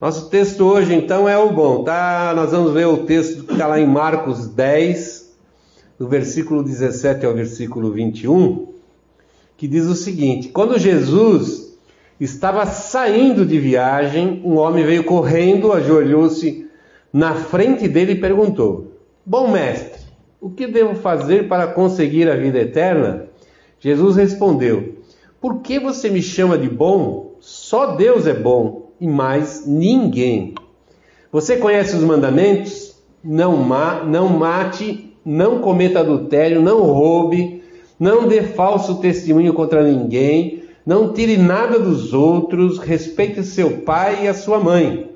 Nosso texto hoje então é o bom, tá? Nós vamos ver o texto que está lá em Marcos 10, do versículo 17 ao versículo 21, que diz o seguinte: Quando Jesus estava saindo de viagem, um homem veio correndo, ajoelhou-se na frente dele e perguntou: Bom mestre, o que devo fazer para conseguir a vida eterna? Jesus respondeu: Por que você me chama de bom? Só Deus é bom e mais ninguém. Você conhece os mandamentos? Não, ma não mate, não cometa adultério, não roube, não dê falso testemunho contra ninguém, não tire nada dos outros, respeite seu pai e a sua mãe.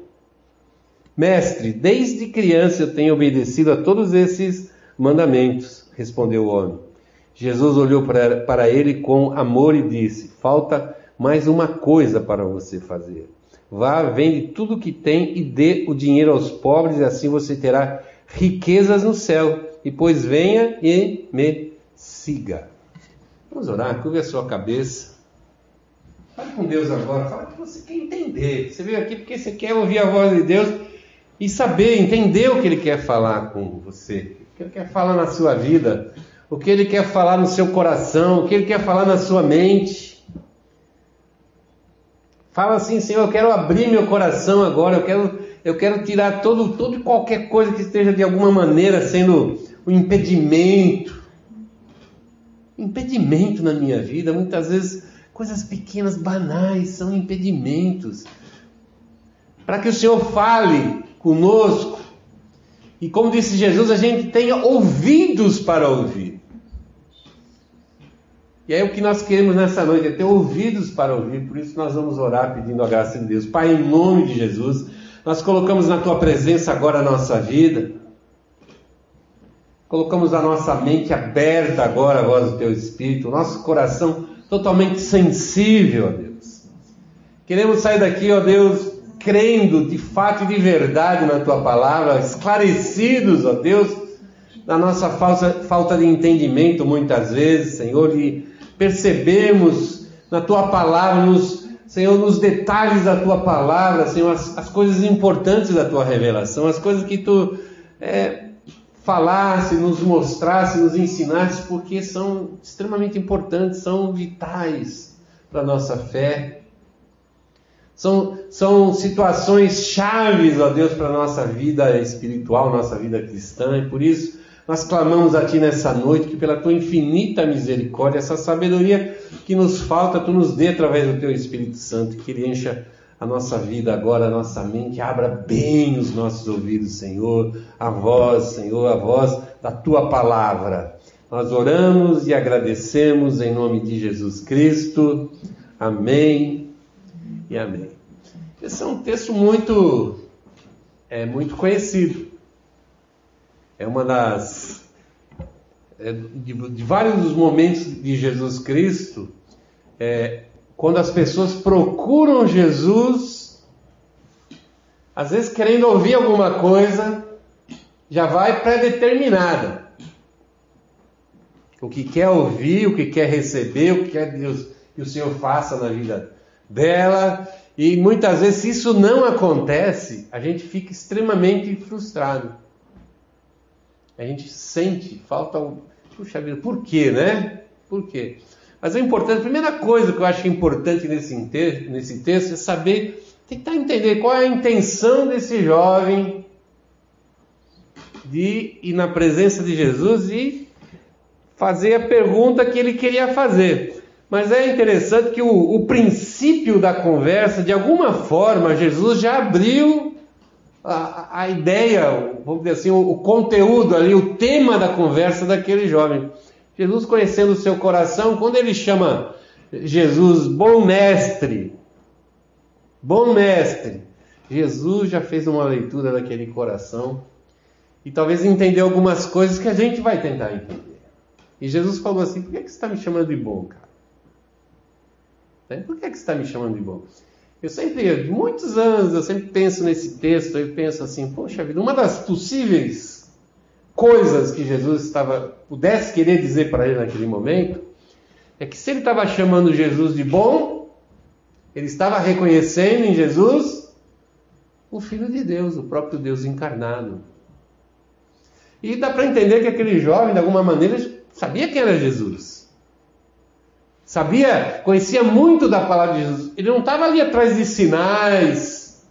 Mestre, desde criança eu tenho obedecido a todos esses mandamentos, respondeu o homem. Jesus olhou para, para ele com amor e disse: Falta mais uma coisa para você fazer. Vá, vende tudo que tem e dê o dinheiro aos pobres, e assim você terá riquezas no céu. E depois venha e me siga. Vamos orar, curva a sua cabeça. Fale com Deus agora, fala que você quer entender. Você veio aqui porque você quer ouvir a voz de Deus e saber, entender o que Ele quer falar com você, o que Ele quer falar na sua vida, o que Ele quer falar no seu coração, o que Ele quer falar na sua mente. Fala assim, Senhor, eu quero abrir meu coração agora, eu quero, eu quero tirar todo, todo e qualquer coisa que esteja de alguma maneira sendo um impedimento. Impedimento na minha vida, muitas vezes coisas pequenas, banais, são impedimentos. Para que o Senhor fale conosco. E como disse Jesus, a gente tenha ouvidos para ouvir. E aí o que nós queremos nessa noite é ter ouvidos para ouvir, por isso nós vamos orar pedindo a graça de Deus. Pai, em nome de Jesus, nós colocamos na tua presença agora a nossa vida. Colocamos a nossa mente aberta agora à voz do teu Espírito, o nosso coração totalmente sensível, ó Deus. Queremos sair daqui, ó Deus, crendo de fato e de verdade na tua palavra, esclarecidos, ó Deus, da nossa falsa, falta de entendimento muitas vezes, Senhor, e percebemos na tua palavra, nos, Senhor, nos detalhes da tua palavra, Senhor, as, as coisas importantes da tua revelação, as coisas que tu é, falasse, nos mostrasse, nos ensinasse, porque são extremamente importantes, são vitais para a nossa fé. São, são situações chaves, ó Deus, para a nossa vida espiritual, nossa vida cristã, e por isso nós clamamos a Ti nessa noite que, pela Tua infinita misericórdia, essa sabedoria que nos falta, Tu nos dê através do Teu Espírito Santo, que Ele encha a nossa vida agora, a nossa mente, abra bem os nossos ouvidos, Senhor, a voz, Senhor, a voz da Tua palavra. Nós oramos e agradecemos em nome de Jesus Cristo. Amém e amém. Esse é um texto muito, é, muito conhecido. É uma das. É, de, de, vários momentos de Jesus Cristo, é, quando as pessoas procuram Jesus, às vezes querendo ouvir alguma coisa, já vai pré-determinada. O que quer ouvir, o que quer receber, o que quer Deus, que o Senhor faça na vida dela. E muitas vezes, se isso não acontece, a gente fica extremamente frustrado. A gente sente, falta um. Puxa vida, por quê, né? Por quê? Mas é importante, a primeira coisa que eu acho importante nesse, nesse texto é saber, tentar entender qual é a intenção desse jovem de ir na presença de Jesus e fazer a pergunta que ele queria fazer. Mas é interessante que o, o princípio da conversa, de alguma forma, Jesus já abriu a, a ideia, vamos dizer assim, o, o conteúdo ali, o tema da conversa daquele jovem. Jesus conhecendo o seu coração, quando ele chama Jesus bom mestre, bom mestre, Jesus já fez uma leitura daquele coração e talvez entendeu algumas coisas que a gente vai tentar entender. E Jesus falou assim: por que você está me chamando de bom, cara? Né? Por que, é que você está me chamando de bom? Eu sempre, muitos anos, eu sempre penso nesse texto, eu penso assim, poxa vida, uma das possíveis coisas que Jesus estava, pudesse querer dizer para ele naquele momento, é que se ele estava chamando Jesus de bom, ele estava reconhecendo em Jesus o Filho de Deus, o próprio Deus encarnado. E dá para entender que aquele jovem, de alguma maneira, sabia quem era Jesus. Sabia, conhecia muito da palavra de Jesus. Ele não estava ali atrás de sinais,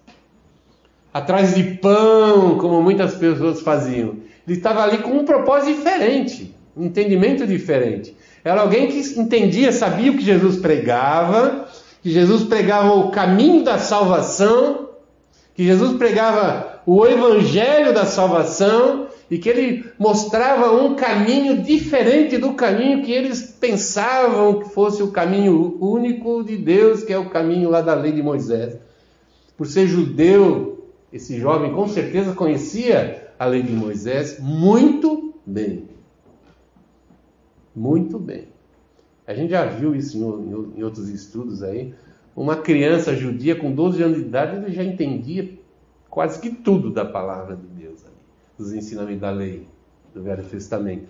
atrás de pão, como muitas pessoas faziam. Ele estava ali com um propósito diferente, um entendimento diferente. Era alguém que entendia, sabia o que Jesus pregava, que Jesus pregava o caminho da salvação, que Jesus pregava o evangelho da salvação e que ele mostrava um caminho diferente do caminho que eles pensavam que fosse o caminho único de Deus, que é o caminho lá da lei de Moisés. Por ser judeu, esse jovem com certeza conhecia a lei de Moisés muito bem. Muito bem. A gente já viu isso em, em outros estudos aí. Uma criança judia com 12 anos de idade, ele já entendia quase que tudo da palavra de Deus dos ensinamentos da lei do Velho Testamento.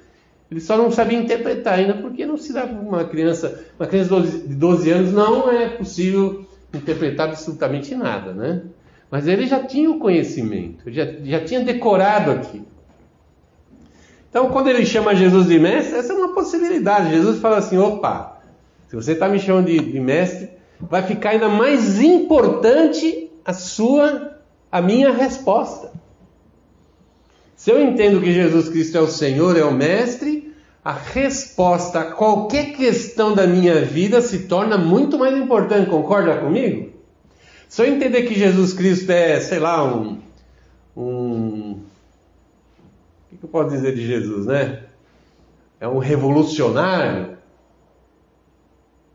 Ele só não sabia interpretar ainda, porque não se dá para uma criança, uma criança de 12 anos não é possível interpretar absolutamente nada, né? Mas ele já tinha o conhecimento, já, já tinha decorado aqui. Então, quando ele chama Jesus de mestre, essa é uma possibilidade. Jesus fala assim: opa, se você está me chamando de, de mestre, vai ficar ainda mais importante a sua, a minha resposta. Se eu entendo que Jesus Cristo é o Senhor, é o Mestre, a resposta a qualquer questão da minha vida se torna muito mais importante. Concorda comigo? Se eu entender que Jesus Cristo é, sei lá, um. um o que eu posso dizer de Jesus, né? É um revolucionário.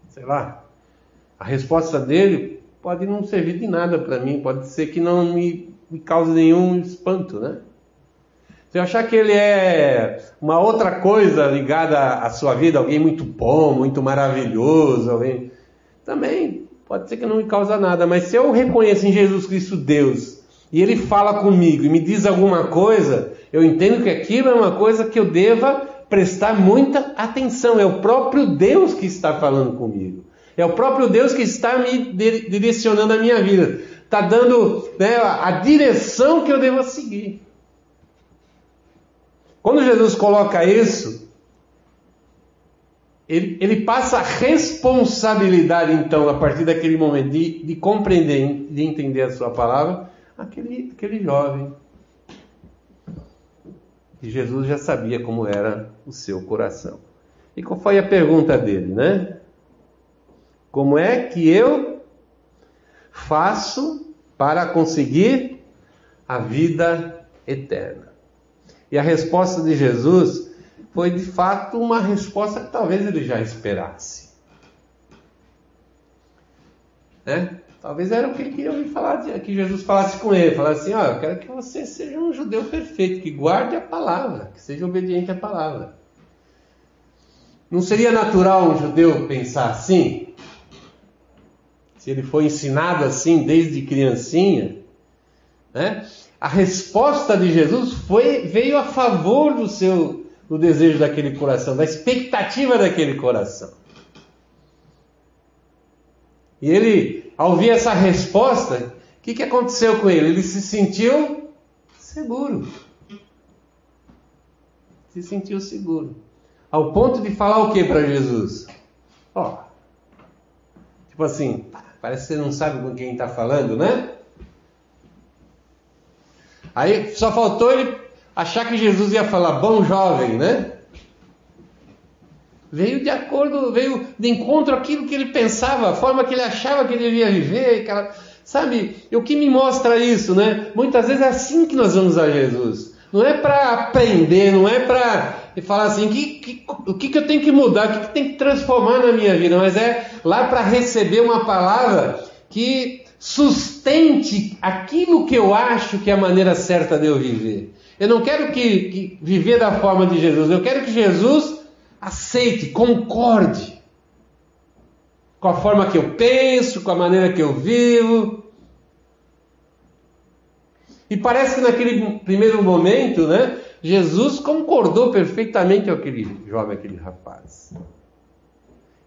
Sei lá. A resposta dele pode não servir de nada para mim, pode ser que não me, me cause nenhum espanto, né? Se eu achar que ele é uma outra coisa ligada à sua vida, alguém muito bom, muito maravilhoso, alguém... também pode ser que não me causa nada, mas se eu reconheço em Jesus Cristo Deus e ele fala comigo e me diz alguma coisa, eu entendo que aquilo é uma coisa que eu deva prestar muita atenção. É o próprio Deus que está falando comigo. É o próprio Deus que está me direcionando a minha vida. Está dando né, a direção que eu devo seguir. Quando Jesus coloca isso, ele, ele, passa a responsabilidade, então, a partir daquele momento, de, de compreender, de entender a sua palavra, aquele, aquele jovem. E Jesus já sabia como era o seu coração. E qual foi a pergunta dele, né? Como é que eu faço para conseguir a vida eterna? E a resposta de Jesus foi de fato uma resposta que talvez ele já esperasse. Né? Talvez era o que ele queria ouvir falar, que Jesus falasse com ele, falasse assim, ó, eu quero que você seja um judeu perfeito, que guarde a palavra, que seja obediente à palavra. Não seria natural um judeu pensar assim? Se ele foi ensinado assim desde criancinha, né? A resposta de Jesus foi, veio a favor do seu do desejo daquele coração, da expectativa daquele coração. E ele, ao ouvir essa resposta, o que, que aconteceu com ele? Ele se sentiu seguro. Se sentiu seguro. Ao ponto de falar o que para Jesus? Ó, tipo assim, parece que você não sabe com quem está falando, né? Aí só faltou ele achar que Jesus ia falar, bom jovem, né? Veio de acordo, veio de encontro aquilo que ele pensava, a forma que ele achava que ele devia viver, aquela, sabe? O que me mostra isso, né? Muitas vezes é assim que nós vamos a Jesus. Não é para aprender, não é para falar assim, que, que, o que, que eu tenho que mudar, o que, que tem que transformar na minha vida, mas é lá para receber uma palavra que sustente aquilo que eu acho que é a maneira certa de eu viver. Eu não quero que, que viver da forma de Jesus, eu quero que Jesus aceite, concorde com a forma que eu penso, com a maneira que eu vivo. E parece que naquele primeiro momento, né, Jesus concordou perfeitamente com aquele jovem, aquele rapaz.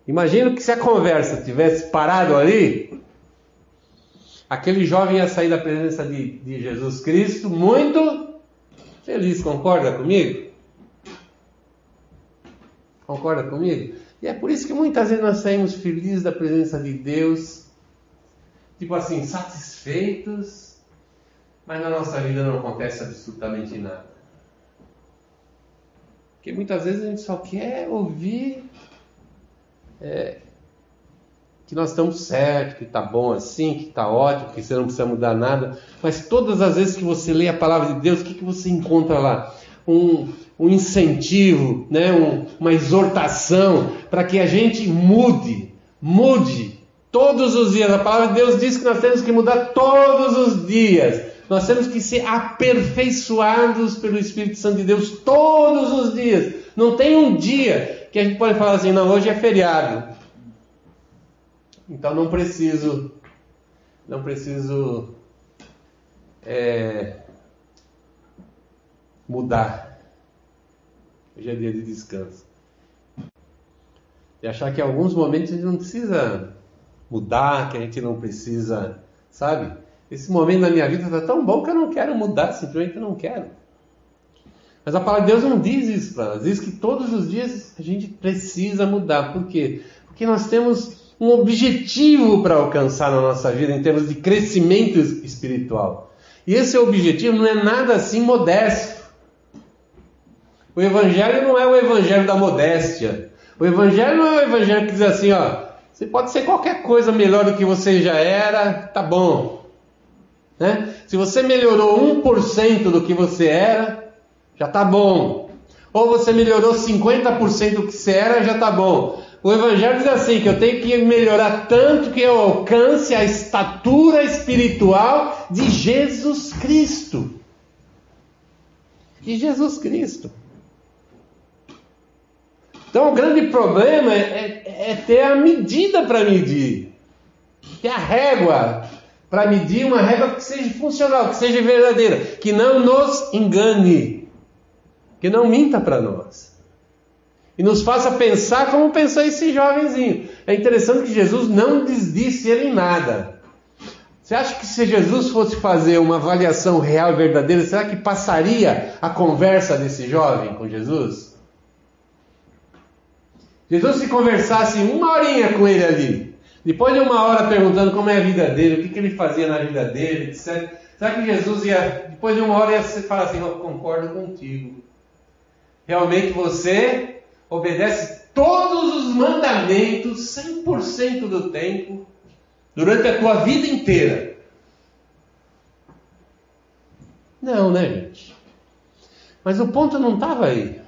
Imagino que se a conversa tivesse parado ali, aquele jovem ia sair da presença de, de Jesus Cristo muito feliz, concorda comigo? Concorda comigo? E é por isso que muitas vezes nós saímos felizes da presença de Deus, tipo assim, satisfeitos, mas na nossa vida não acontece absolutamente nada. Porque muitas vezes a gente só quer ouvir é, que nós estamos certos, que está bom assim, que está ótimo, que você não precisa mudar nada. Mas todas as vezes que você lê a palavra de Deus, o que, que você encontra lá? Um, um incentivo, né? Um, uma exortação para que a gente mude, mude todos os dias. A palavra de Deus diz que nós temos que mudar todos os dias. Nós temos que ser aperfeiçoados pelo Espírito Santo de Deus todos os dias. Não tem um dia que a gente pode falar assim, não, hoje é feriado. Então não preciso, não preciso é, mudar. Hoje é dia de descanso. E achar que em alguns momentos a gente não precisa mudar, que a gente não precisa, sabe? Esse momento na minha vida está tão bom que eu não quero mudar, simplesmente eu não quero. Mas a palavra de Deus não diz isso para nós, diz que todos os dias a gente precisa mudar. Por quê? Porque nós temos um objetivo para alcançar na nossa vida em termos de crescimento espiritual. E esse objetivo não é nada assim modesto. O evangelho não é o evangelho da modéstia. O evangelho não é o evangelho que diz assim, ó, você pode ser qualquer coisa melhor do que você já era, tá bom. Né? Se você melhorou 1% do que você era, já tá bom. Ou você melhorou 50% do que você era, já tá bom. O Evangelho diz assim: que eu tenho que melhorar tanto que eu alcance a estatura espiritual de Jesus Cristo. De Jesus Cristo. Então o grande problema é, é, é ter a medida para medir. Ter a régua para medir, uma régua que seja funcional, que seja verdadeira, que não nos engane, que não minta para nós e nos faça pensar como pensou esse jovenzinho. É interessante que Jesus não desdisse ele em nada. Você acha que se Jesus fosse fazer uma avaliação real e verdadeira, será que passaria a conversa desse jovem com Jesus? Jesus se conversasse uma horinha com ele ali, depois de uma hora perguntando como é a vida dele, o que, que ele fazia na vida dele, etc. Será que Jesus ia, depois de uma hora, ia falar assim: Eu concordo contigo. Realmente você obedece todos os mandamentos 100% do tempo, durante a tua vida inteira. Não, né, gente? Mas o ponto não estava aí.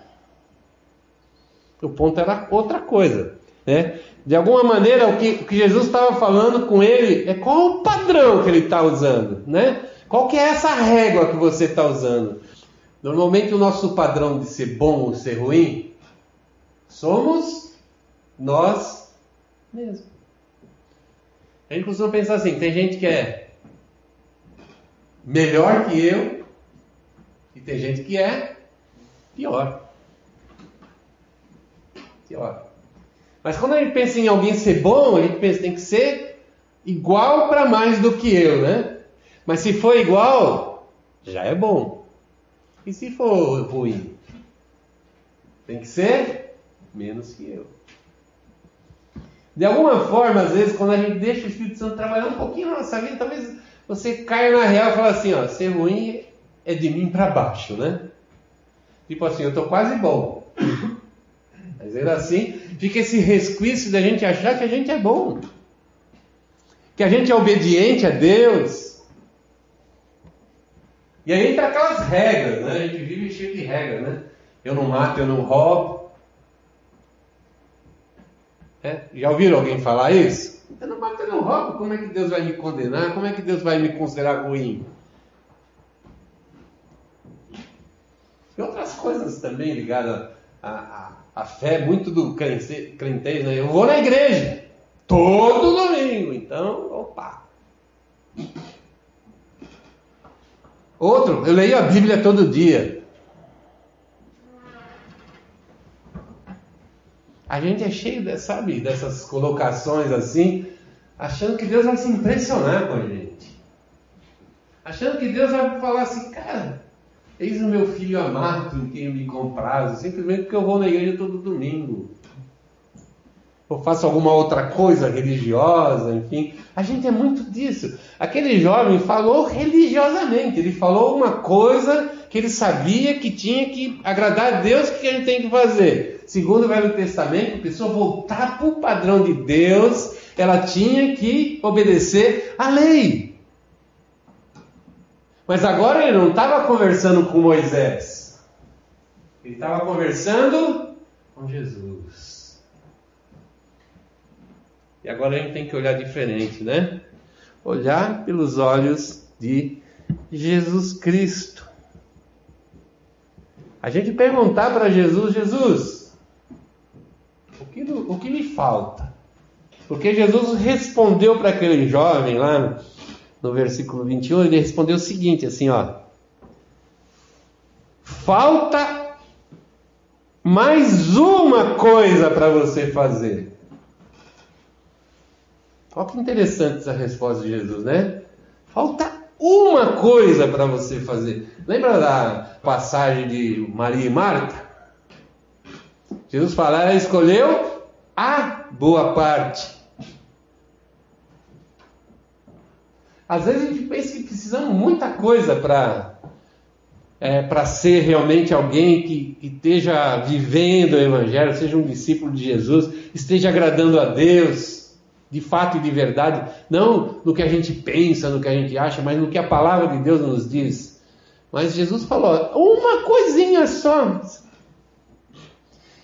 O ponto era outra coisa. Né? De alguma maneira, o que, o que Jesus estava falando com ele é qual o padrão que ele está usando. Né? Qual que é essa régua que você está usando? Normalmente o nosso padrão de ser bom ou ser ruim Somos nós mesmos. A gente costuma pensar assim: tem gente que é melhor que eu e tem gente que é pior. Pior. Mas quando a gente pensa em alguém ser bom, a gente pensa tem que ser igual para mais do que eu, né? Mas se for igual, já é bom. E se for ruim? Tem que ser menos que eu. De alguma forma, às vezes, quando a gente deixa o Espírito Santo trabalhar um pouquinho na nossa vida, talvez você caia na real e fala assim, ó, ser ruim é de mim para baixo, né? Tipo assim, eu estou quase bom. Mas ainda assim, fica esse resquício da gente achar que a gente é bom. Que a gente é obediente a Deus. E aí entra aquelas regras, né? A gente vive cheio de regras, né? Eu não mato, eu não roubo. É? Já ouviram alguém falar isso? Eu não mato, eu não roubo, como é que Deus vai me condenar? Como é que Deus vai me considerar ruim? E outras coisas também ligadas à, à, à fé, muito do crentez, né? Eu vou na igreja todo domingo, então, opa. Outro, eu leio a Bíblia todo dia. A gente é cheio, sabe, dessas colocações assim, achando que Deus vai se impressionar com a gente. achando que Deus vai falar assim, cara, eis o meu filho amado em quem eu me comprazo, simplesmente porque eu vou na igreja todo domingo. Ou faço alguma outra coisa religiosa, enfim. A gente é muito disso. Aquele jovem falou religiosamente, ele falou uma coisa que ele sabia que tinha que agradar a Deus, o que a gente tem que fazer? Segundo o Velho Testamento, a pessoa voltar para o padrão de Deus, ela tinha que obedecer à lei. Mas agora ele não estava conversando com Moisés, ele estava conversando com Jesus. E agora a gente tem que olhar diferente, né? Olhar pelos olhos de Jesus Cristo. A gente perguntar para Jesus: Jesus, o que, o que me falta? Porque Jesus respondeu para aquele jovem lá no versículo 21, ele respondeu o seguinte, assim, ó: Falta mais uma coisa para você fazer. Olha que interessante essa resposta de Jesus, né? Falta uma coisa para você fazer. Lembra da passagem de Maria e Marta? Jesus fala, ela escolheu a boa parte. Às vezes a gente pensa que precisamos muita coisa para é, para ser realmente alguém que, que esteja vivendo o Evangelho, seja um discípulo de Jesus, esteja agradando a Deus, de fato e de verdade, não no que a gente pensa, no que a gente acha, mas no que a palavra de Deus nos diz. Mas Jesus falou: uma coisinha só.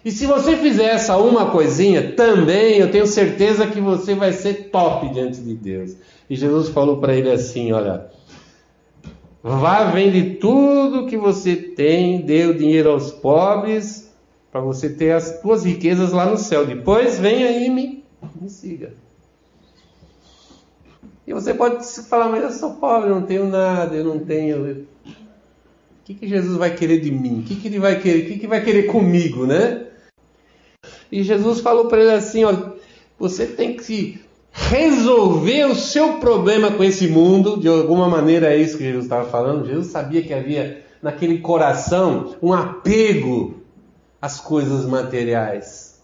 E se você fizer essa uma coisinha, também eu tenho certeza que você vai ser top diante de Deus. E Jesus falou para ele assim: Olha, vá, vende tudo que você tem, dê o dinheiro aos pobres, para você ter as suas riquezas lá no céu. Depois venha e me, me siga. E você pode falar, mas eu sou pobre, eu não tenho nada, eu não tenho. O que, que Jesus vai querer de mim? O que, que ele vai querer? O que, que vai querer comigo, né? E Jesus falou para ele assim: olha, você tem que resolver o seu problema com esse mundo, de alguma maneira é isso que Jesus estava falando. Jesus sabia que havia naquele coração um apego às coisas materiais.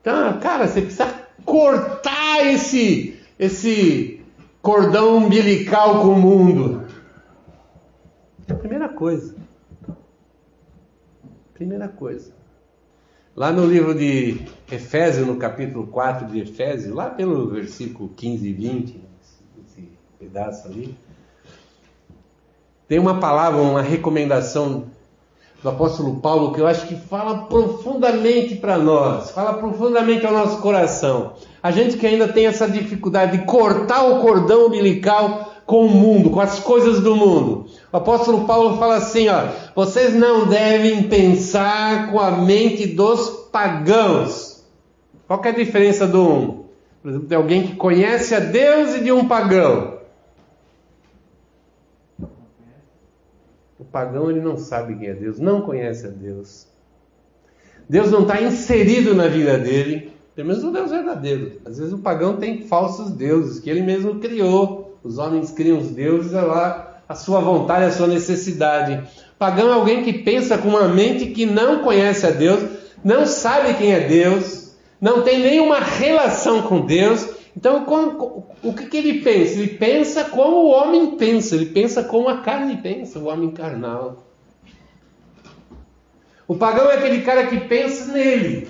Então, cara, você precisa cortar esse esse cordão umbilical com o mundo. Primeira coisa. Primeira coisa. Lá no livro de Efésios, no capítulo 4 de Efésios, lá pelo versículo 15 e 20, esse pedaço ali, tem uma palavra, uma recomendação do apóstolo Paulo que eu acho que fala profundamente para nós, fala profundamente ao nosso coração. A gente que ainda tem essa dificuldade de cortar o cordão umbilical com o mundo, com as coisas do mundo. O apóstolo Paulo fala assim, ó, vocês não devem pensar com a mente dos pagãos. Qual é a diferença do um? Por exemplo, de alguém que conhece a Deus e de um pagão. O pagão ele não sabe quem é Deus, não conhece a Deus. Deus não está inserido na vida dele, pelo menos o Deus verdadeiro. Às vezes o pagão tem falsos deuses que ele mesmo criou. Os homens criam os deuses, é lá a sua vontade, a sua necessidade. Pagão é alguém que pensa com uma mente que não conhece a Deus, não sabe quem é Deus, não tem nenhuma relação com Deus. Então, o que, que ele pensa? Ele pensa como o homem pensa, ele pensa como a carne pensa, o homem carnal. O pagão é aquele cara que pensa nele,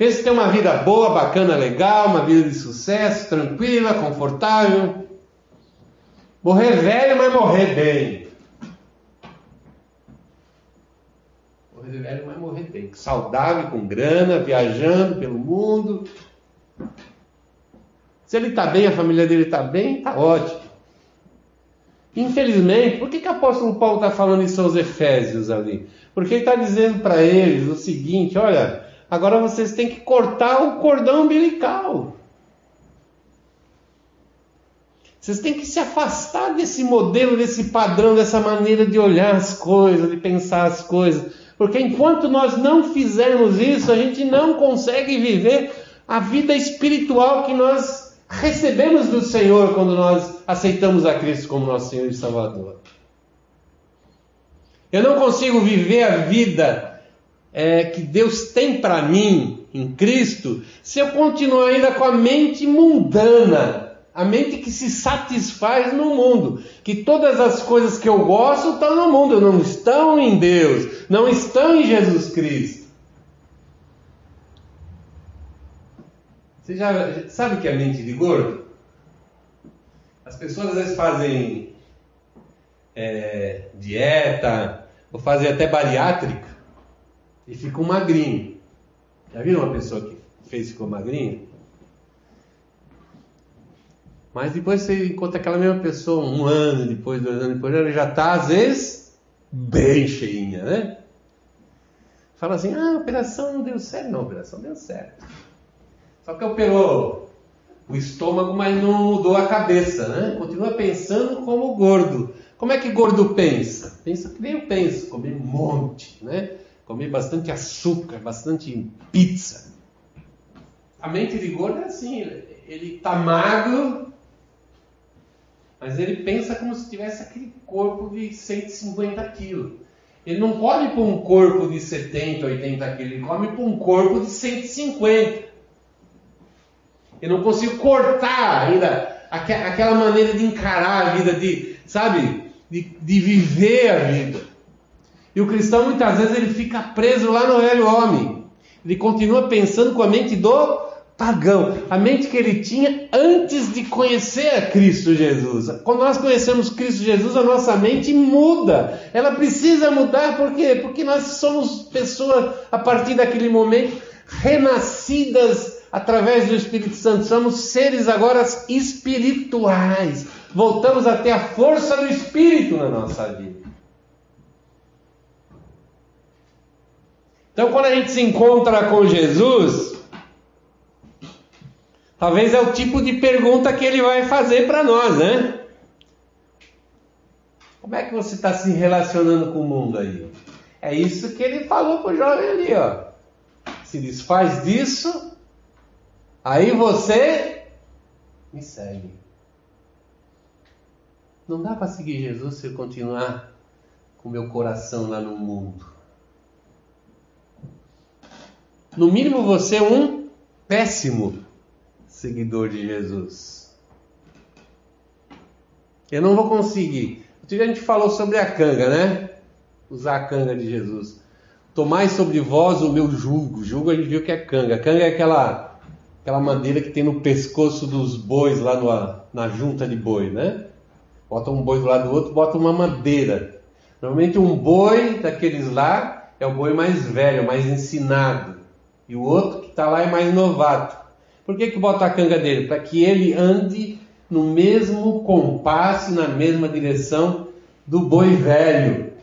Pensa ter uma vida boa, bacana, legal, uma vida de sucesso, tranquila, confortável. Morrer velho, mas morrer bem. Morrer velho, mas morrer bem. Saudável, com grana, viajando pelo mundo. Se ele está bem, a família dele está bem, está ótimo. Infelizmente, por que, que o apóstolo Paulo está falando isso aos Efésios ali? Porque ele está dizendo para eles o seguinte: olha, Agora vocês têm que cortar o cordão umbilical. Vocês têm que se afastar desse modelo, desse padrão, dessa maneira de olhar as coisas, de pensar as coisas. Porque enquanto nós não fizermos isso, a gente não consegue viver a vida espiritual que nós recebemos do Senhor quando nós aceitamos a Cristo como nosso Senhor e Salvador. Eu não consigo viver a vida é, que Deus tem para mim em Cristo se eu continuar ainda com a mente mundana, a mente que se satisfaz no mundo, que todas as coisas que eu gosto estão no mundo, não estão em Deus, não estão em Jesus Cristo. Você já sabe o que é mente de gordo? As pessoas às vezes fazem é, dieta, ou fazem até bariátrica, e ficam magrinho. Já viram uma pessoa que fez e ficou magrinha? Mas depois você encontra aquela mesma pessoa um ano depois, dois anos depois, ela já está, às vezes, bem cheinha, né? Fala assim, ah, a operação não deu certo. Não, a operação deu certo. Só que operou o estômago, mas não mudou a cabeça, né? Continua pensando como gordo. Como é que gordo pensa? Pensa que nem eu penso, comer um monte, né? Comer bastante açúcar, bastante pizza. A mente de gordo é assim, ele está magro, mas ele pensa como se tivesse aquele corpo de 150 quilos. Ele não come para um corpo de 70, 80 quilos, ele come para um corpo de 150. Eu não consigo cortar ainda aquela maneira de encarar a vida, de, sabe, de, de viver a vida. E o cristão muitas vezes ele fica preso lá no velho homem. Ele continua pensando com a mente do pagão, a mente que ele tinha antes de conhecer a Cristo Jesus. Quando nós conhecemos Cristo Jesus, a nossa mente muda. Ela precisa mudar por quê? Porque nós somos pessoas a partir daquele momento renascidas através do Espírito Santo. Somos seres agora espirituais. Voltamos a ter a força do Espírito na nossa vida. Então, quando a gente se encontra com Jesus, talvez é o tipo de pergunta que ele vai fazer para nós, né? Como é que você está se relacionando com o mundo aí? É isso que ele falou para o jovem ali, ó. Se desfaz disso Aí você me segue. Não dá para seguir Jesus se eu continuar com meu coração lá no mundo. No mínimo você é um péssimo seguidor de Jesus. Eu não vou conseguir. Outro dia a gente falou sobre a canga, né? Usar a canga de Jesus. Tomai sobre vós o meu jugo. Jugo a gente viu que é canga. Canga é aquela aquela madeira que tem no pescoço dos bois lá no, na junta de boi, né? Bota um boi do lado do outro, bota uma madeira. Normalmente um boi daqueles lá é o boi mais velho, mais ensinado. E o outro que está lá é mais novato. Por que, que bota a canga dele? Para que ele ande no mesmo compasso, na mesma direção do boi velho.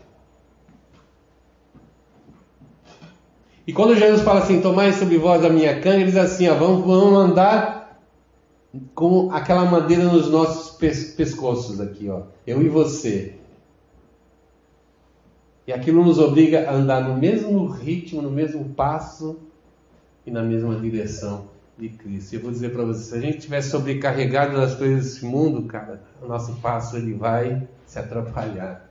E quando Jesus fala assim, tomai sobre vós a minha canga, ele diz assim, ó, vamos, vamos andar com aquela madeira nos nossos pescoços aqui, ó, eu e você. E aquilo nos obriga a andar no mesmo ritmo, no mesmo passo e na mesma direção de Cristo. Eu vou dizer para você, se a gente estiver sobrecarregado das coisas desse mundo, cara, o nosso passo ele vai se atrapalhar.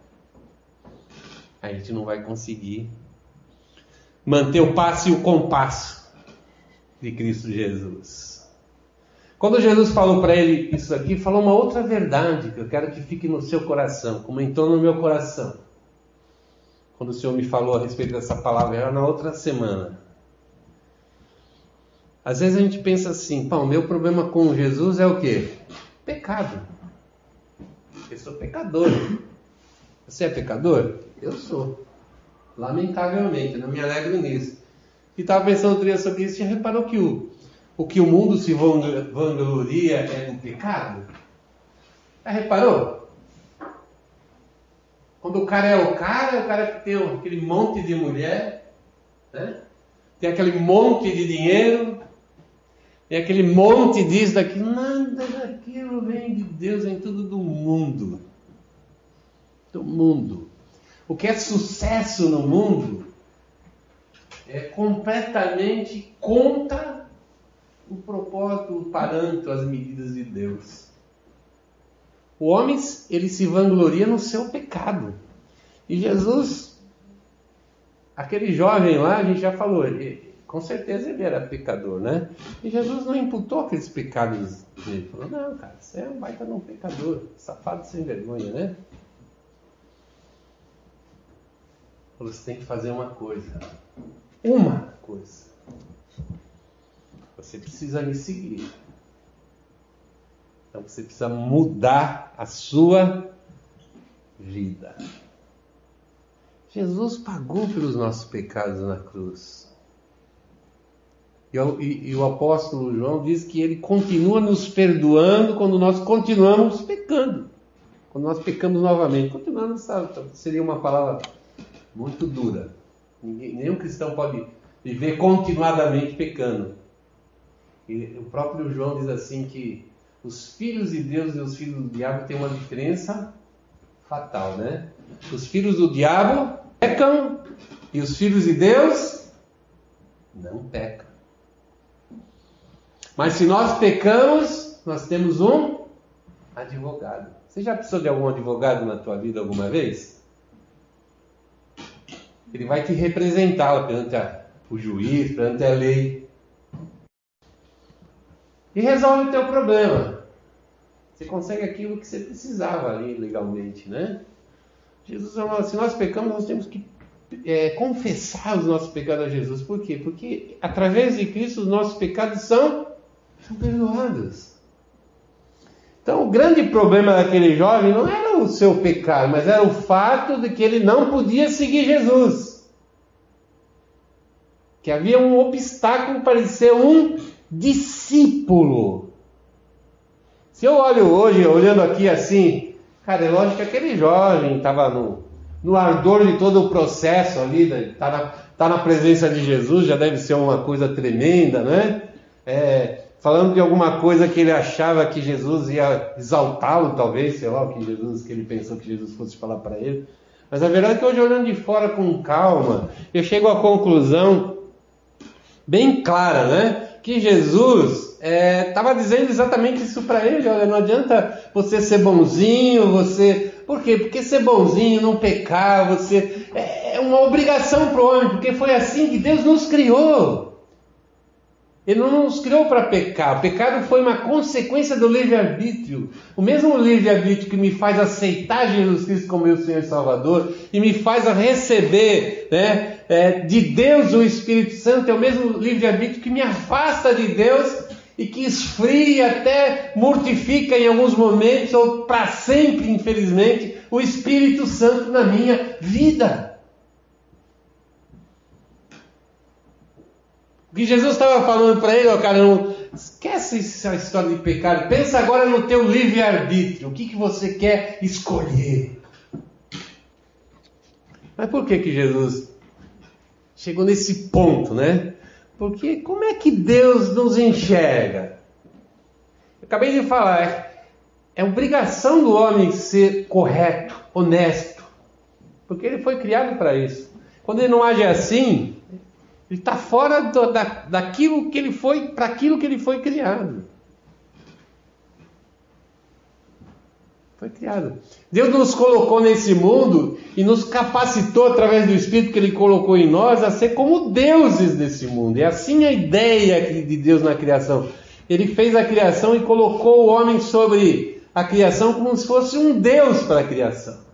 A gente não vai conseguir manter o passo e o compasso de Cristo Jesus. Quando Jesus falou para ele isso aqui, falou uma outra verdade que eu quero que fique no seu coração, como entrou no meu coração. Quando o Senhor me falou a respeito dessa palavra, era na outra semana. Às vezes a gente pensa assim, pá, o meu problema com Jesus é o quê? Pecado. Eu sou pecador. Você é pecador? Eu sou. Lamentavelmente, não me alegro nisso. E estava pensando outro dia sobre isso, já reparou que o, o que o mundo se vangloria é do pecado? Já reparou? Quando o cara é o cara, o cara que tem aquele monte de mulher, né? tem aquele monte de dinheiro, tem aquele monte disso, daquilo, nada daquilo vem de Deus, vem tudo do mundo. Do mundo. O que é sucesso no mundo é completamente contra o propósito, o parâmetro, as medidas de Deus. O homem, ele se vangloria no seu pecado. E Jesus, aquele jovem lá, a gente já falou, ele, com certeza ele era pecador, né? E Jesus não imputou aqueles pecados nele. Falou, não, cara, você é um baita um pecador, safado sem vergonha, né? Falou, você tem que fazer uma coisa. Uma coisa. Você precisa me seguir. Então você precisa mudar a sua vida. Jesus pagou pelos nossos pecados na cruz. E, e, e, o apóstolo João diz que ele continua nos perdoando quando nós continuamos pecando. Quando nós pecamos novamente. Continuamos, sabe, seria uma palavra muito dura. Ninguém, nenhum cristão pode viver continuadamente pecando. E o próprio João diz assim que os filhos de Deus e os filhos do diabo têm uma diferença fatal, né? Os filhos do diabo pecam e os filhos de Deus não pecam. Mas se nós pecamos, nós temos um advogado. Você já precisou de algum advogado na tua vida alguma vez? Ele vai te representar perante a, o juiz, perante a lei. E resolve o teu problema. Você consegue aquilo que você precisava ali legalmente, né? Jesus falou, se nós pecamos, nós temos que é, confessar os nossos pecados a Jesus. Por quê? Porque através de Cristo os nossos pecados são, são perdoados. Então o grande problema daquele jovem não era o seu pecado, mas era o fato de que ele não podia seguir Jesus. Que havia um obstáculo para ele ser um discípulo. Se eu olho hoje, olhando aqui assim, Cara, é lógico que aquele jovem estava no, no ardor de todo o processo ali, está né? na, tá na presença de Jesus, já deve ser uma coisa tremenda, né? É, falando de alguma coisa que ele achava que Jesus ia exaltá-lo, talvez, sei lá o que Jesus, que ele pensou que Jesus fosse falar para ele. Mas a verdade é que hoje olhando de fora com calma, eu chego à conclusão bem clara, né? Que Jesus estava é, dizendo exatamente isso para ele. Olha, não adianta você ser bonzinho, você. Por quê? Porque ser bonzinho, não pecar, você. É, é uma obrigação para o homem, porque foi assim que Deus nos criou. Ele não nos criou para pecar. O pecado foi uma consequência do livre-arbítrio. O mesmo livre-arbítrio que me faz aceitar Jesus Cristo como meu Senhor e Salvador e me faz receber né, é, de Deus o Espírito Santo é o mesmo livre-arbítrio que me afasta de Deus e que esfria, até mortifica em alguns momentos, ou para sempre, infelizmente, o Espírito Santo na minha vida. O que Jesus estava falando para ele, ó, cara, não, esquece essa história de pecado, pensa agora no teu livre-arbítrio, o que, que você quer escolher. Mas por que que Jesus chegou nesse ponto, né? Porque como é que Deus nos enxerga? Eu acabei de falar, é, é obrigação do homem ser correto, honesto, porque ele foi criado para isso. Quando ele não age assim, ele está fora do, da, daquilo que ele foi, para aquilo que ele foi criado. Foi criado. Deus nos colocou nesse mundo e nos capacitou através do Espírito que Ele colocou em nós a ser como deuses desse mundo. É assim a ideia de Deus na criação. Ele fez a criação e colocou o homem sobre a criação como se fosse um Deus para a criação.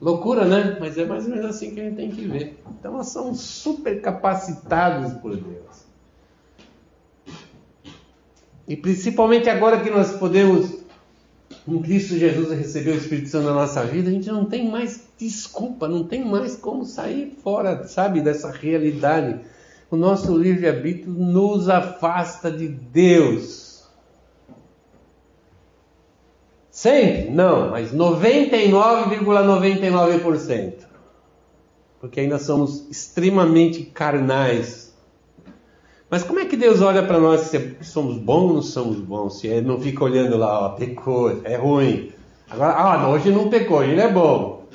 Loucura, né? Mas é mais ou menos assim que a gente tem que ver. Então nós somos super capacitados por Deus. E principalmente agora que nós podemos com Cristo Jesus recebeu o Espírito Santo na nossa vida, a gente não tem mais desculpa, não tem mais como sair fora, sabe, dessa realidade. O nosso livre-arbítrio nos afasta de Deus. Sempre? Não, mas 99,99%. ,99%. Porque ainda somos extremamente carnais mas como é que Deus olha para nós se somos bons ou não somos bons? Se ele não fica olhando lá, ó, pecou, é ruim. Agora, ah, hoje não pecou, ele é bom.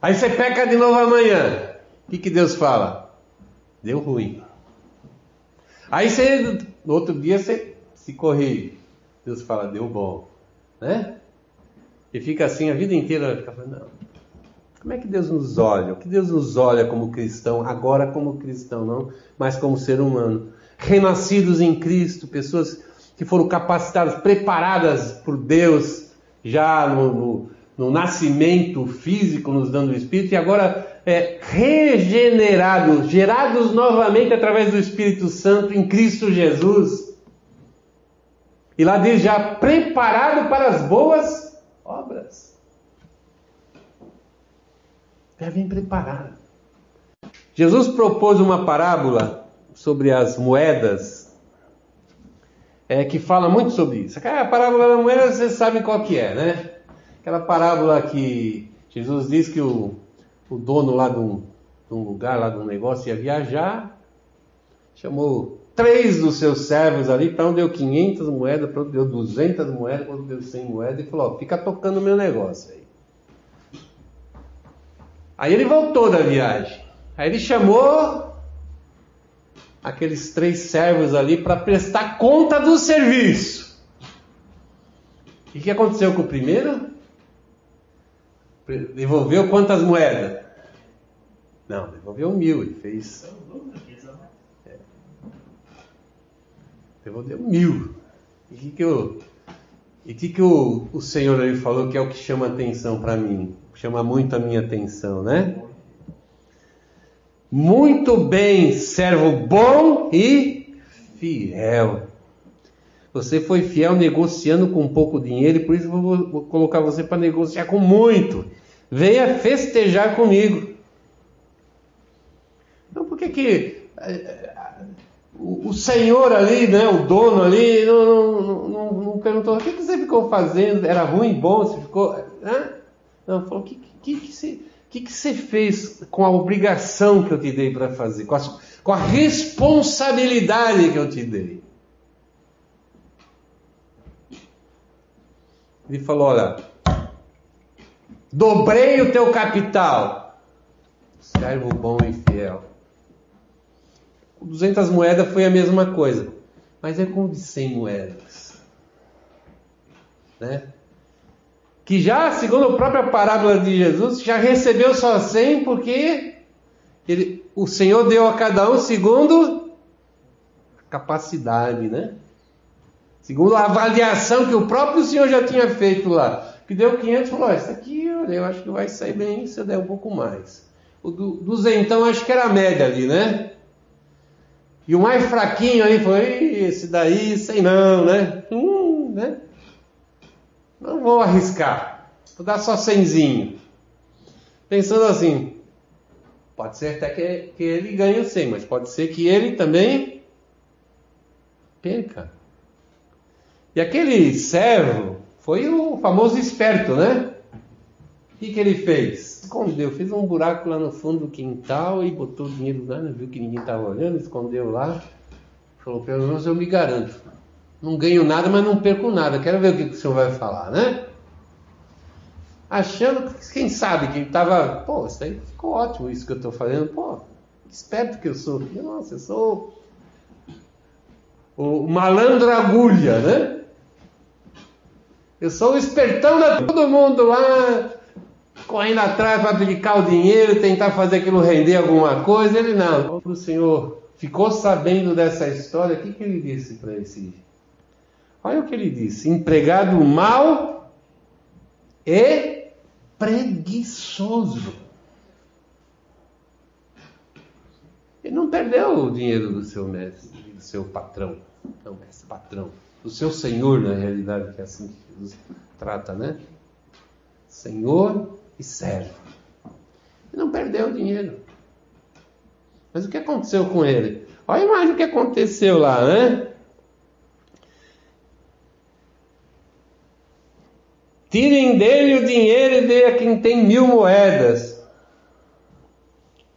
Aí você peca de novo amanhã. O que, que Deus fala? Deu ruim. Aí você, no outro dia você se corrige. Deus fala, deu bom. Né? E fica assim a vida inteira, fica falando, não. Como é que Deus nos olha? O que Deus nos olha como cristão, agora como cristão, não, mas como ser humano. Renascidos em Cristo, pessoas que foram capacitadas, preparadas por Deus já no, no, no nascimento físico, nos dando o Espírito, e agora é, regenerados, gerados novamente através do Espírito Santo em Cristo Jesus. E lá diz já preparado para as boas obras. Devem preparar. Jesus propôs uma parábola sobre as moedas, é, que fala muito sobre isso. A parábola da moeda, vocês sabem qual que é, né? Aquela parábola que Jesus diz que o, o dono lá de um, de um lugar, lá de um negócio, ia viajar, chamou três dos seus servos ali, para um deu 500 moedas, para outro deu 200 moedas, para outro deu 100 moedas, e falou: ó, fica tocando o meu negócio aí. Aí ele voltou da viagem. Aí ele chamou aqueles três servos ali para prestar conta do serviço. O que aconteceu com o primeiro? Devolveu quantas moedas? Não, devolveu mil. Ele fez. É. Devolveu mil. E que, que, eu, e que, que o, o Senhor aí falou que é o que chama atenção para mim? Chama muito a minha atenção, né? Muito bem, servo bom e fiel. Você foi fiel negociando com pouco dinheiro, e por isso vou, vou colocar você para negociar com muito. Venha festejar comigo. Então por que que o, senhor ali, né, o dono ali, não, não, não, não perguntou o que, que você ficou fazendo? Era ruim, bom? Você ficou. Né? Não, falou: o que, que, que, você, que, que você fez com a obrigação que eu te dei para fazer? Com a, com a responsabilidade que eu te dei? Ele falou: Olha, dobrei o teu capital, servo bom e fiel. Com 200 moedas foi a mesma coisa, mas é com de 100 moedas, né? Que já, segundo a própria parábola de Jesus, já recebeu só 100 porque ele, o Senhor deu a cada um segundo a capacidade, né? Segundo a avaliação que o próprio Senhor já tinha feito lá. Que deu 500 falou: Isso aqui eu acho que vai sair bem se eu der um pouco mais. O do, duzentão acho que era a média ali, né? E o mais fraquinho aí foi esse daí, sei não, né? Hum, né? Não vou arriscar. Vou dar só cenzinho. Pensando assim, pode ser até que, que ele ganhe o 100, mas pode ser que ele também perca. E aquele servo foi o famoso esperto, né? O que, que ele fez? Escondeu, fez um buraco lá no fundo do quintal e botou o dinheiro lá, né? viu que ninguém estava olhando, escondeu lá. Falou, pelo menos eu me garanto. Não ganho nada, mas não perco nada. Quero ver o que, que o senhor vai falar, né? Achando que, quem sabe, que ele estava, pô, isso aí ficou ótimo isso que eu estou fazendo. Pô, esperto que eu sou. Nossa, eu sou o malandro agulha, né? Eu sou o espertão da todo mundo lá, correndo atrás para aplicar o dinheiro, tentar fazer aquilo render alguma coisa. Ele não. O senhor ficou sabendo dessa história, o que, que ele disse para esse? Olha o que ele disse: empregado mal e preguiçoso. Ele não perdeu o dinheiro do seu mestre, do seu patrão. Não, mestre, patrão. Do seu senhor, na realidade, que é assim que Jesus trata, né? Senhor e servo. Ele não perdeu o dinheiro. Mas o que aconteceu com ele? Olha mais o que aconteceu lá, né? Tirem dele o dinheiro e dê a quem tem mil moedas.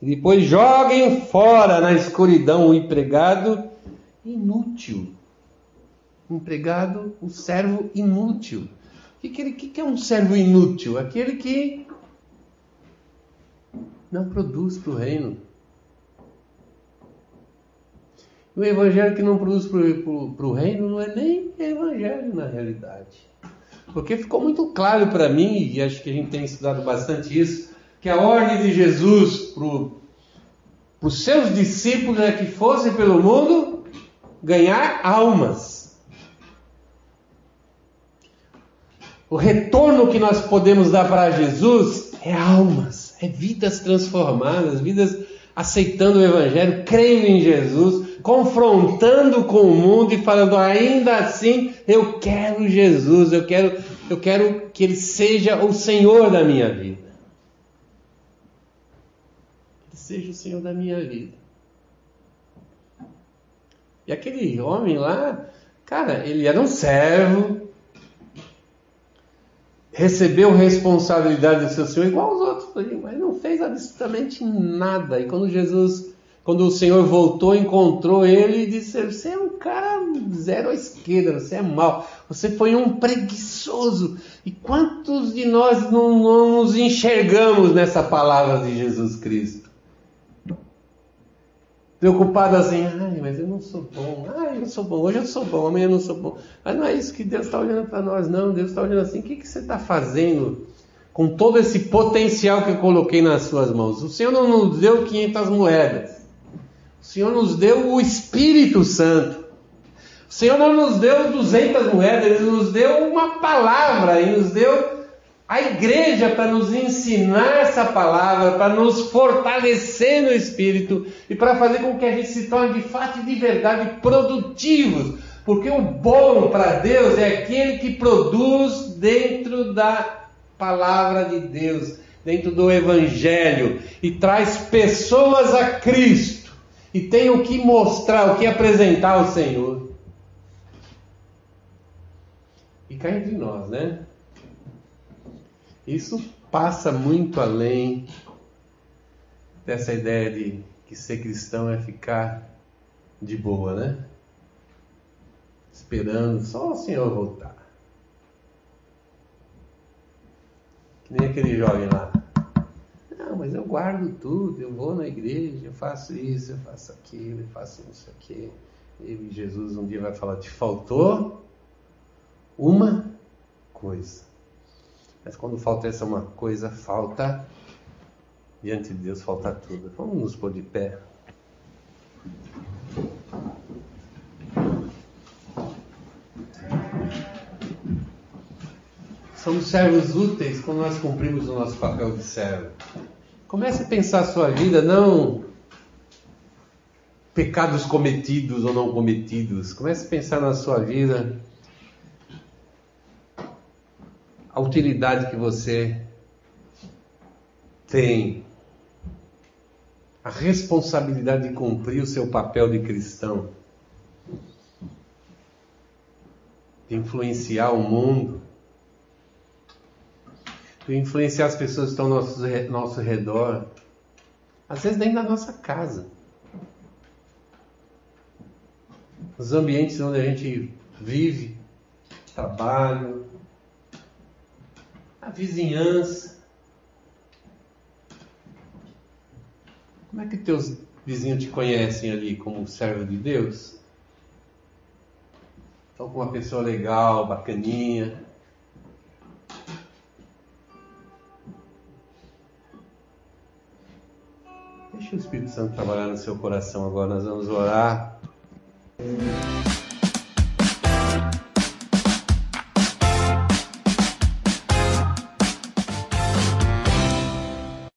E depois joguem fora na escuridão o empregado inútil empregado, o servo inútil. O que, que, que é um servo inútil? Aquele que não produz para o reino. O evangelho que não produz para o reino não é nem evangelho na realidade. Porque ficou muito claro para mim, e acho que a gente tem estudado bastante isso, que a ordem de Jesus para os seus discípulos é que fossem pelo mundo ganhar almas. O retorno que nós podemos dar para Jesus é almas, é vidas transformadas, vidas aceitando o Evangelho, crendo em Jesus, confrontando com o mundo e falando ainda assim eu quero Jesus, eu quero, eu quero que Ele seja o Senhor da minha vida. Que Ele seja o Senhor da minha vida. E aquele homem lá, cara, ele era um servo, recebeu responsabilidade do seu Senhor igual aos outros, mas não fez absolutamente nada. E quando Jesus quando o Senhor voltou, encontrou ele e disse: Você é um cara zero à esquerda, você é mau, você foi um preguiçoso. E quantos de nós não, não nos enxergamos nessa palavra de Jesus Cristo? Preocupado assim, ai, mas eu não sou bom, ai, eu não sou bom, hoje eu sou bom, amanhã eu não sou bom. Mas não é isso que Deus está olhando para nós, não. Deus está olhando assim: o que, que você está fazendo com todo esse potencial que eu coloquei nas suas mãos? O Senhor não nos deu 500 moedas. O Senhor nos deu o Espírito Santo. O Senhor não nos deu 200 moedas, Ele nos deu uma palavra, Ele nos deu a igreja para nos ensinar essa palavra, para nos fortalecer no Espírito e para fazer com que a gente se torne de fato e de verdade produtivos. Porque o bom para Deus é aquele que produz dentro da palavra de Deus, dentro do Evangelho e traz pessoas a Cristo e tem o que mostrar, o que apresentar ao Senhor. E cá entre nós, né? Isso passa muito além dessa ideia de que ser cristão é ficar de boa, né? Esperando só o Senhor voltar. Que nem aquele jovem lá. Não, mas eu guardo tudo, eu vou na igreja, eu faço isso, eu faço aquilo, eu faço isso aqui. E Jesus um dia vai falar: te faltou uma coisa. Mas quando falta essa uma coisa, falta diante de Deus falta tudo. Vamos nos pôr de pé. Somos servos úteis quando nós cumprimos o nosso papel de servo. Comece a pensar a sua vida, não pecados cometidos ou não cometidos. Comece a pensar na sua vida a utilidade que você tem, a responsabilidade de cumprir o seu papel de cristão, de influenciar o mundo influenciar as pessoas que estão ao nosso, nosso redor, às vezes dentro da nossa casa. Os ambientes onde a gente vive, trabalho, a vizinhança. Como é que teus vizinhos te conhecem ali como servo de Deus? Estão com uma pessoa legal, bacaninha, Deixa o Espírito Santo trabalhar no seu coração agora. Nós vamos orar.